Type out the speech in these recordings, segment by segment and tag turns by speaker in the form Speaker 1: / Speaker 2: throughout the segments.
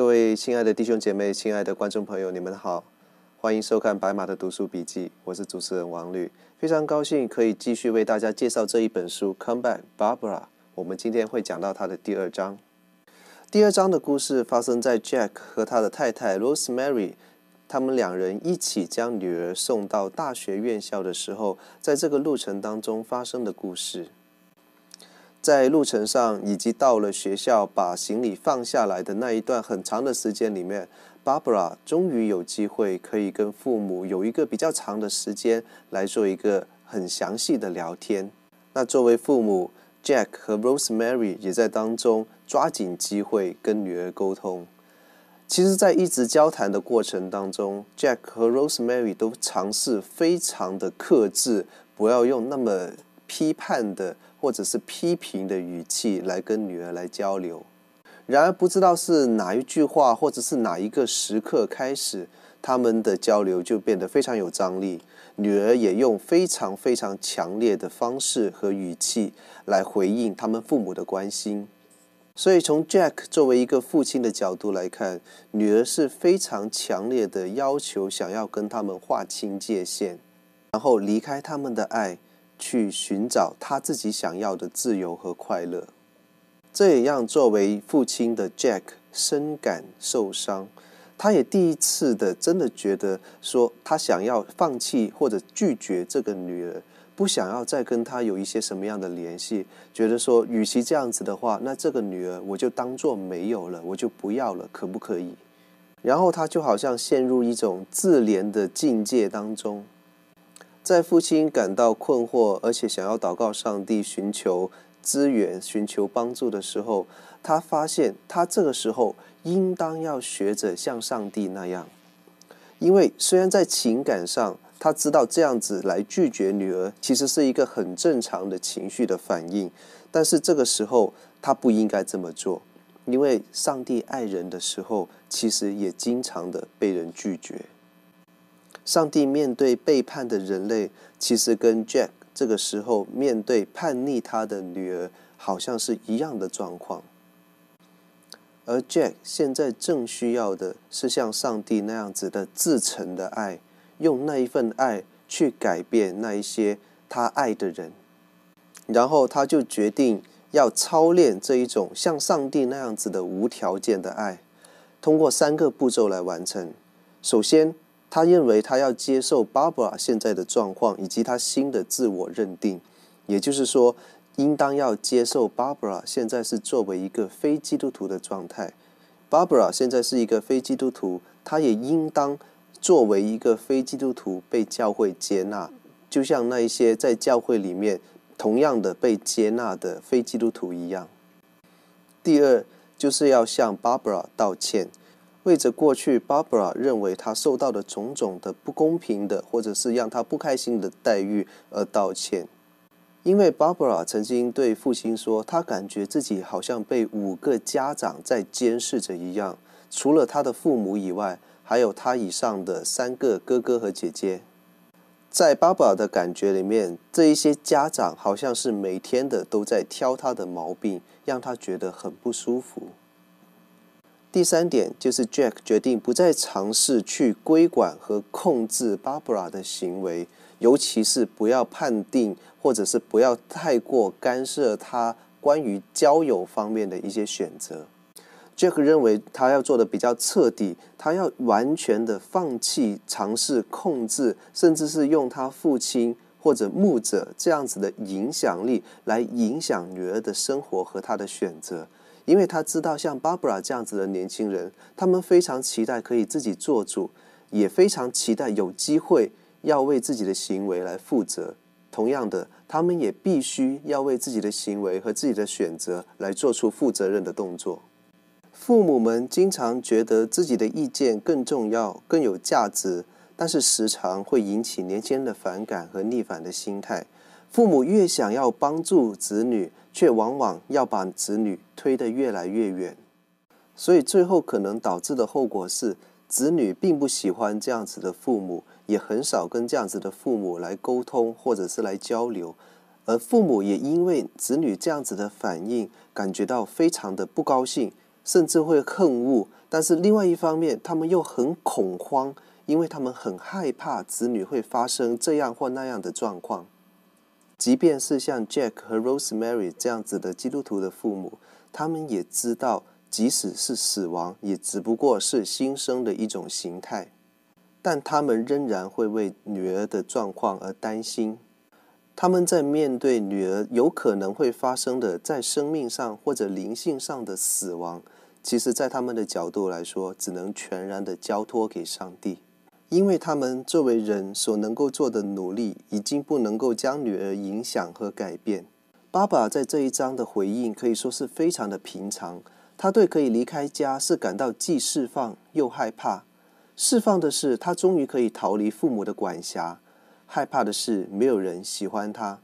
Speaker 1: 各位亲爱的弟兄姐妹、亲爱的观众朋友，你们好，欢迎收看白马的读书笔记，我是主持人王律，非常高兴可以继续为大家介绍这一本书《Come Back, Barbara》。我们今天会讲到它的第二章。第二章的故事发生在 Jack 和他的太太 Rosemary，他们两人一起将女儿送到大学院校的时候，在这个路程当中发生的故事。在路程上，以及到了学校把行李放下来的那一段很长的时间里面，Barbara 终于有机会可以跟父母有一个比较长的时间来做一个很详细的聊天。那作为父母，Jack 和 Rosemary 也在当中抓紧机会跟女儿沟通。其实，在一直交谈的过程当中，Jack 和 Rosemary 都尝试非常的克制，不要用那么批判的。或者是批评的语气来跟女儿来交流，然而不知道是哪一句话，或者是哪一个时刻开始，他们的交流就变得非常有张力。女儿也用非常非常强烈的方式和语气来回应他们父母的关心。所以从 Jack 作为一个父亲的角度来看，女儿是非常强烈的要求，想要跟他们划清界限，然后离开他们的爱。去寻找他自己想要的自由和快乐，这也让作为父亲的 Jack 深感受伤。他也第一次的真的觉得说，他想要放弃或者拒绝这个女儿，不想要再跟她有一些什么样的联系。觉得说，与其这样子的话，那这个女儿我就当做没有了，我就不要了，可不可以？然后他就好像陷入一种自怜的境界当中。在父亲感到困惑，而且想要祷告上帝寻求资源、寻求帮助的时候，他发现他这个时候应当要学着像上帝那样，因为虽然在情感上他知道这样子来拒绝女儿其实是一个很正常的情绪的反应，但是这个时候他不应该这么做，因为上帝爱人的时候，其实也经常的被人拒绝。上帝面对背叛的人类，其实跟 Jack 这个时候面对叛逆他的女儿，好像是一样的状况。而 Jack 现在正需要的是像上帝那样子的至诚的爱，用那一份爱去改变那一些他爱的人。然后他就决定要操练这一种像上帝那样子的无条件的爱，通过三个步骤来完成。首先，他认为他要接受 Barbara 现在的状况以及他新的自我认定，也就是说，应当要接受 Barbara 现在是作为一个非基督徒的状态。Barbara 现在是一个非基督徒，他也应当作为一个非基督徒被教会接纳，就像那一些在教会里面同样的被接纳的非基督徒一样。第二，就是要向 Barbara 道歉。为着过去，Barbara 认为她受到的种种的不公平的，或者是让她不开心的待遇而道歉。因为 Barbara 曾经对父亲说，她感觉自己好像被五个家长在监视着一样，除了她的父母以外，还有她以上的三个哥哥和姐姐。在 Barbara 的感觉里面，这一些家长好像是每天的都在挑她的毛病，让她觉得很不舒服。第三点就是 Jack 决定不再尝试去规管和控制 Barbara 的行为，尤其是不要判定或者是不要太过干涉他关于交友方面的一些选择。Jack 认为他要做的比较彻底，他要完全的放弃尝试控制，甚至是用他父亲或者牧者这样子的影响力来影响女儿的生活和他的选择。因为他知道，像 Barbara 这样子的年轻人，他们非常期待可以自己做主，也非常期待有机会要为自己的行为来负责。同样的，他们也必须要为自己的行为和自己的选择来做出负责任的动作。父母们经常觉得自己的意见更重要、更有价值，但是时常会引起年轻人的反感和逆反的心态。父母越想要帮助子女，却往往要把子女推得越来越远，所以最后可能导致的后果是，子女并不喜欢这样子的父母，也很少跟这样子的父母来沟通或者是来交流，而父母也因为子女这样子的反应，感觉到非常的不高兴，甚至会恨恶但是另外一方面，他们又很恐慌，因为他们很害怕子女会发生这样或那样的状况。即便是像 Jack 和 Rosemary 这样子的基督徒的父母，他们也知道，即使是死亡，也只不过是新生的一种形态。但他们仍然会为女儿的状况而担心。他们在面对女儿有可能会发生的在生命上或者灵性上的死亡，其实，在他们的角度来说，只能全然的交托给上帝，因为他们作为人所能够做的努力，已经不能够将女儿影响和改变。爸爸在这一章的回应可以说是非常的平常，他对可以离开家是感到既释放又害怕。释放的是他终于可以逃离父母的管辖，害怕的是没有人喜欢他，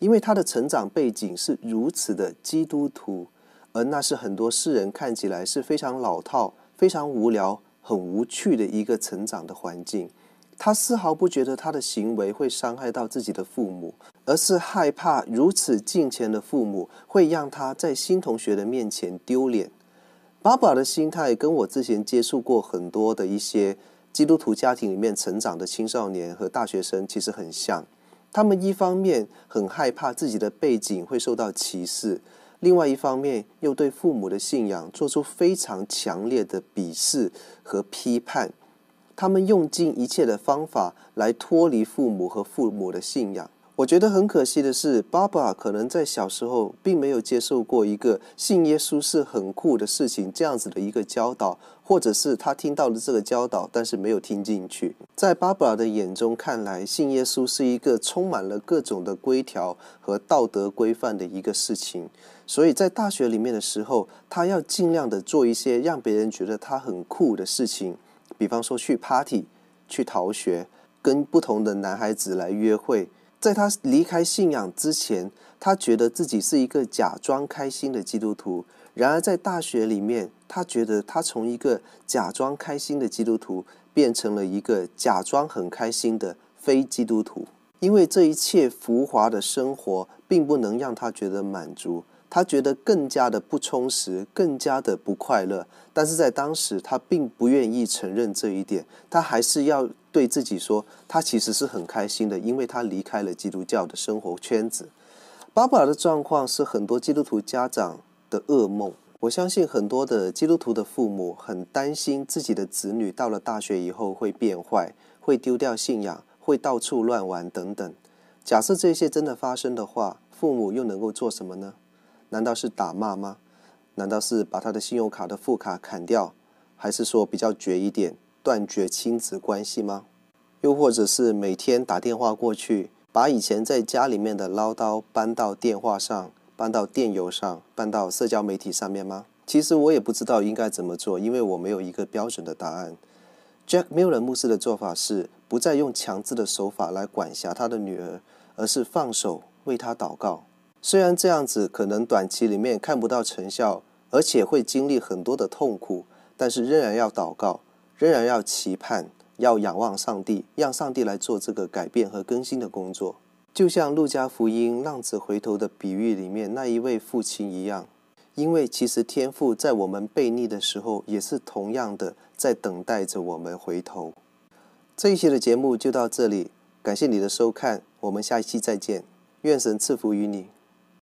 Speaker 1: 因为他的成长背景是如此的基督徒，而那是很多世人看起来是非常老套、非常无聊、很无趣的一个成长的环境。他丝毫不觉得他的行为会伤害到自己的父母，而是害怕如此敬虔的父母会让他在新同学的面前丢脸。爸爸的心态跟我之前接触过很多的一些基督徒家庭里面成长的青少年和大学生其实很像。他们一方面很害怕自己的背景会受到歧视，另外一方面又对父母的信仰做出非常强烈的鄙视和批判。他们用尽一切的方法来脱离父母和父母的信仰。我觉得很可惜的是巴布尔可能在小时候并没有接受过一个信耶稣是很酷的事情这样子的一个教导，或者是他听到了这个教导，但是没有听进去。在巴布尔的眼中看来，信耶稣是一个充满了各种的规条和道德规范的一个事情，所以在大学里面的时候，他要尽量的做一些让别人觉得他很酷的事情，比方说去 party、去逃学、跟不同的男孩子来约会。在他离开信仰之前，他觉得自己是一个假装开心的基督徒。然而，在大学里面，他觉得他从一个假装开心的基督徒变成了一个假装很开心的非基督徒。因为这一切浮华的生活并不能让他觉得满足，他觉得更加的不充实，更加的不快乐。但是在当时，他并不愿意承认这一点，他还是要。对自己说，他其实是很开心的，因为他离开了基督教的生活圈子。爸爸的状况是很多基督徒家长的噩梦。我相信很多的基督徒的父母很担心自己的子女到了大学以后会变坏，会丢掉信仰，会到处乱玩等等。假设这些真的发生的话，父母又能够做什么呢？难道是打骂吗？难道是把他的信用卡的副卡砍掉？还是说比较绝一点？断绝亲子关系吗？又或者是每天打电话过去，把以前在家里面的唠叨搬到电话上，搬到电邮上，搬到社交媒体上面吗？其实我也不知道应该怎么做，因为我没有一个标准的答案。Jack Miller 牧师的做法是，不再用强制的手法来管辖他的女儿，而是放手为他祷告。虽然这样子可能短期里面看不到成效，而且会经历很多的痛苦，但是仍然要祷告。仍然要期盼，要仰望上帝，让上帝来做这个改变和更新的工作。就像路加福音浪子回头的比喻里面那一位父亲一样，因为其实天父在我们悖逆的时候，也是同样的在等待着我们回头。这一期的节目就到这里，感谢你的收看，我们下一期再见，愿神赐福于你。